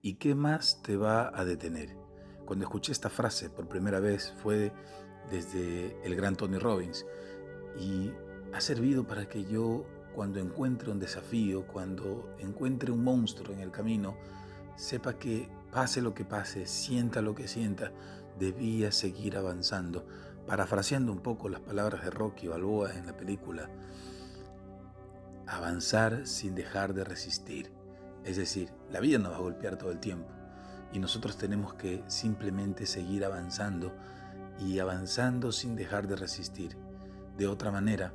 ¿Y qué más te va a detener? Cuando escuché esta frase por primera vez fue desde el gran Tony Robbins y ha servido para que yo cuando encuentre un desafío, cuando encuentre un monstruo en el camino, sepa que pase lo que pase, sienta lo que sienta, debía seguir avanzando. Parafraseando un poco las palabras de Rocky Balboa en la película, avanzar sin dejar de resistir. Es decir, la vida nos va a golpear todo el tiempo y nosotros tenemos que simplemente seguir avanzando y avanzando sin dejar de resistir. De otra manera,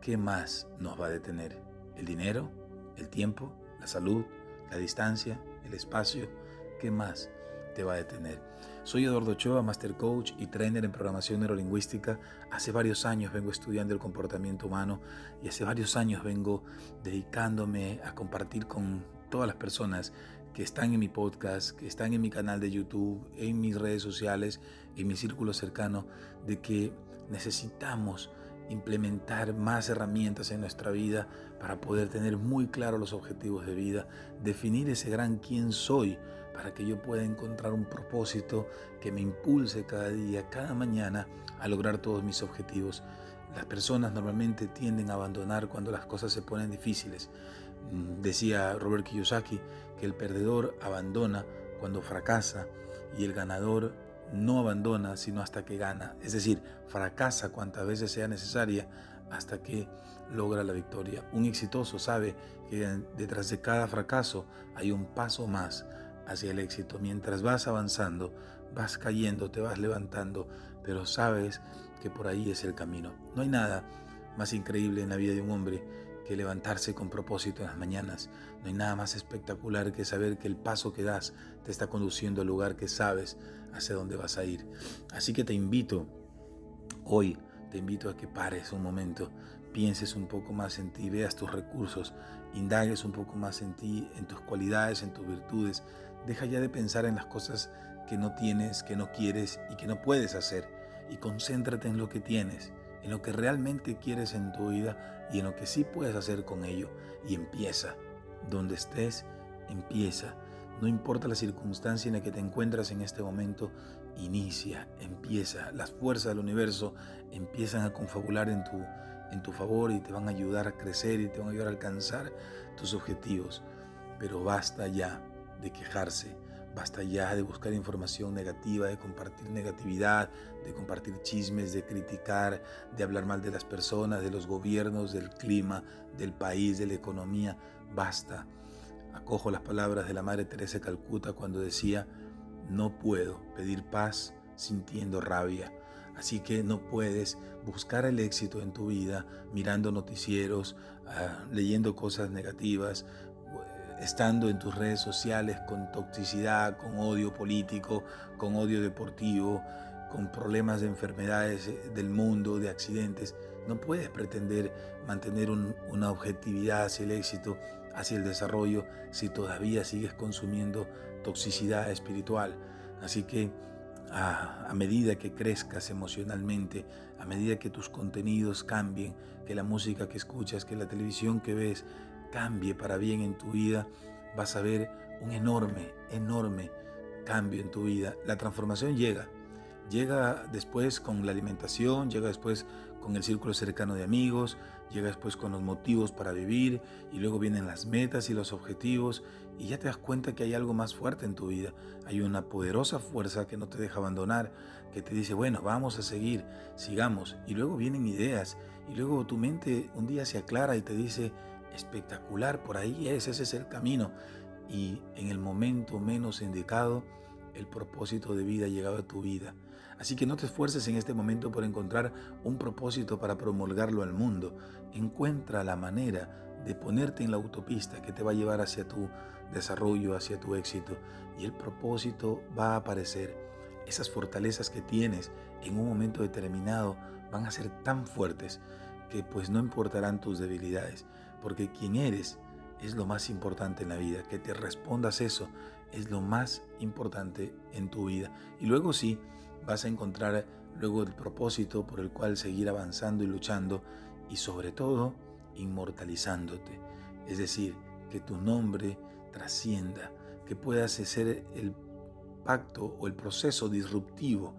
¿qué más nos va a detener? ¿El dinero? ¿El tiempo? ¿La salud? ¿La distancia? ¿El espacio? ¿Qué más te va a detener? Soy Eduardo Ochoa, Master Coach y Trainer en Programación Neurolingüística. Hace varios años vengo estudiando el comportamiento humano y hace varios años vengo dedicándome a compartir con todas las personas que están en mi podcast, que están en mi canal de YouTube, en mis redes sociales, en mi círculo cercano, de que necesitamos implementar más herramientas en nuestra vida para poder tener muy claros los objetivos de vida, definir ese gran quién soy para que yo pueda encontrar un propósito que me impulse cada día, cada mañana a lograr todos mis objetivos. Las personas normalmente tienden a abandonar cuando las cosas se ponen difíciles. Mm, decía Robert Kiyosaki que el perdedor abandona cuando fracasa y el ganador no abandona sino hasta que gana. Es decir, fracasa cuantas veces sea necesaria hasta que logra la victoria. Un exitoso sabe que detrás de cada fracaso hay un paso más hacia el éxito. Mientras vas avanzando, vas cayendo, te vas levantando, pero sabes que por ahí es el camino. No hay nada más increíble en la vida de un hombre que levantarse con propósito en las mañanas. No hay nada más espectacular que saber que el paso que das te está conduciendo al lugar que sabes hacia dónde vas a ir. Así que te invito hoy, te invito a que pares un momento, pienses un poco más en ti, veas tus recursos, indagues un poco más en ti, en tus cualidades, en tus virtudes. Deja ya de pensar en las cosas que no tienes, que no quieres y que no puedes hacer y concéntrate en lo que tienes en lo que realmente quieres en tu vida y en lo que sí puedes hacer con ello. Y empieza. Donde estés, empieza. No importa la circunstancia en la que te encuentras en este momento, inicia, empieza. Las fuerzas del universo empiezan a confabular en tu, en tu favor y te van a ayudar a crecer y te van a ayudar a alcanzar tus objetivos. Pero basta ya de quejarse Basta ya de buscar información negativa, de compartir negatividad, de compartir chismes, de criticar, de hablar mal de las personas, de los gobiernos, del clima, del país, de la economía. Basta. Acojo las palabras de la Madre Teresa de Calcuta cuando decía, no puedo pedir paz sintiendo rabia. Así que no puedes buscar el éxito en tu vida mirando noticieros, ah, leyendo cosas negativas, estando en tus redes sociales con toxicidad, con odio político, con odio deportivo, con problemas de enfermedades eh, del mundo, de accidentes. No puedes pretender mantener una objetividad hacia el éxito, hacia el desarrollo, si todavía sigues consumiendo toxicidad espiritual. Así que a, a, medida que crezcas emocionalmente, a medida que tus contenidos cambien, que la música que escuchas, que la televisión que ves cambie para bien en tu vida, vas a ver un enorme, enorme cambio en tu vida. La transformación llega. Llega después con la alimentación, llega después con el círculo cercano de amigos, llega después con los motivos para vivir y luego vienen las metas y los objetivos y ya te das cuenta que hay algo más fuerte en tu vida. Hay una poderosa fuerza que no te deja abandonar, que te dice, bueno, vamos a seguir, sigamos. Y luego vienen ideas y luego tu mente un día se aclara y te dice, espectacular, por ahí es, ese es el camino. Y en el momento menos indicado, el propósito de vida ha llegado a tu vida. Así que no te esfuerces en este momento por encontrar un propósito para promulgarlo al mundo. Encuentra la manera de ponerte en la autopista que te va a llevar hacia tu desarrollo, hacia tu éxito. Y el propósito va a aparecer. Esas fortalezas que tienes en un momento determinado van a ser tan fuertes que pues no importarán tus debilidades porque quien eres es lo más importante en la vida. Que te respondas eso es lo más importante en tu vida. Y luego sí, vas a encontrar luego el propósito por el cual seguir avanzando y luchando y sobre todo inmortalizándote. Es decir, que tu nombre trascienda, que puedas hacer el pacto o el proceso disruptivo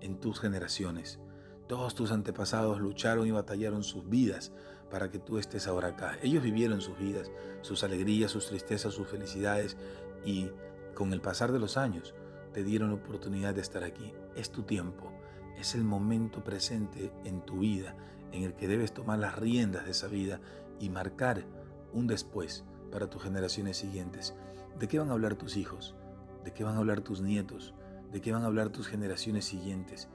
en tus generaciones. Todos tus antepasados lucharon y batallaron sus vidas para que tú estés ahora acá. Ellos vivieron sus vidas, sus alegrías, sus tristezas, sus felicidades y con el pasar de los años te dieron la oportunidad de estar aquí. Es tu tiempo, es el momento presente en tu vida en el que debes tomar las riendas de esa vida y marcar un después para tus generaciones siguientes. ¿De qué van a hablar tus hijos? ¿De qué van a hablar tus nietos? ¿De qué van a hablar tus generaciones siguientes?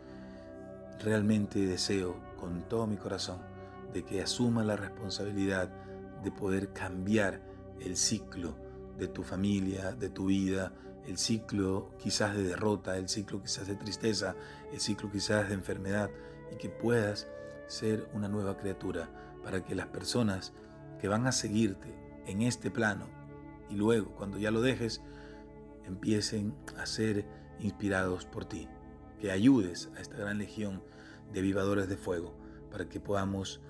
Realmente deseo con todo mi corazón de que asuma la responsabilidad de poder cambiar el ciclo de tu familia, de tu vida, el ciclo quizás de derrota, el ciclo quizás de tristeza, el ciclo quizás de enfermedad y que puedas ser una nueva criatura para que las personas que van a seguirte en este plano y luego cuando ya lo dejes empiecen a ser inspirados por ti, que ayudes a esta gran legión de vivadores de fuego para que podamos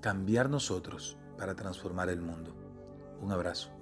cambiar nosotros para transformar el mundo. Un abrazo.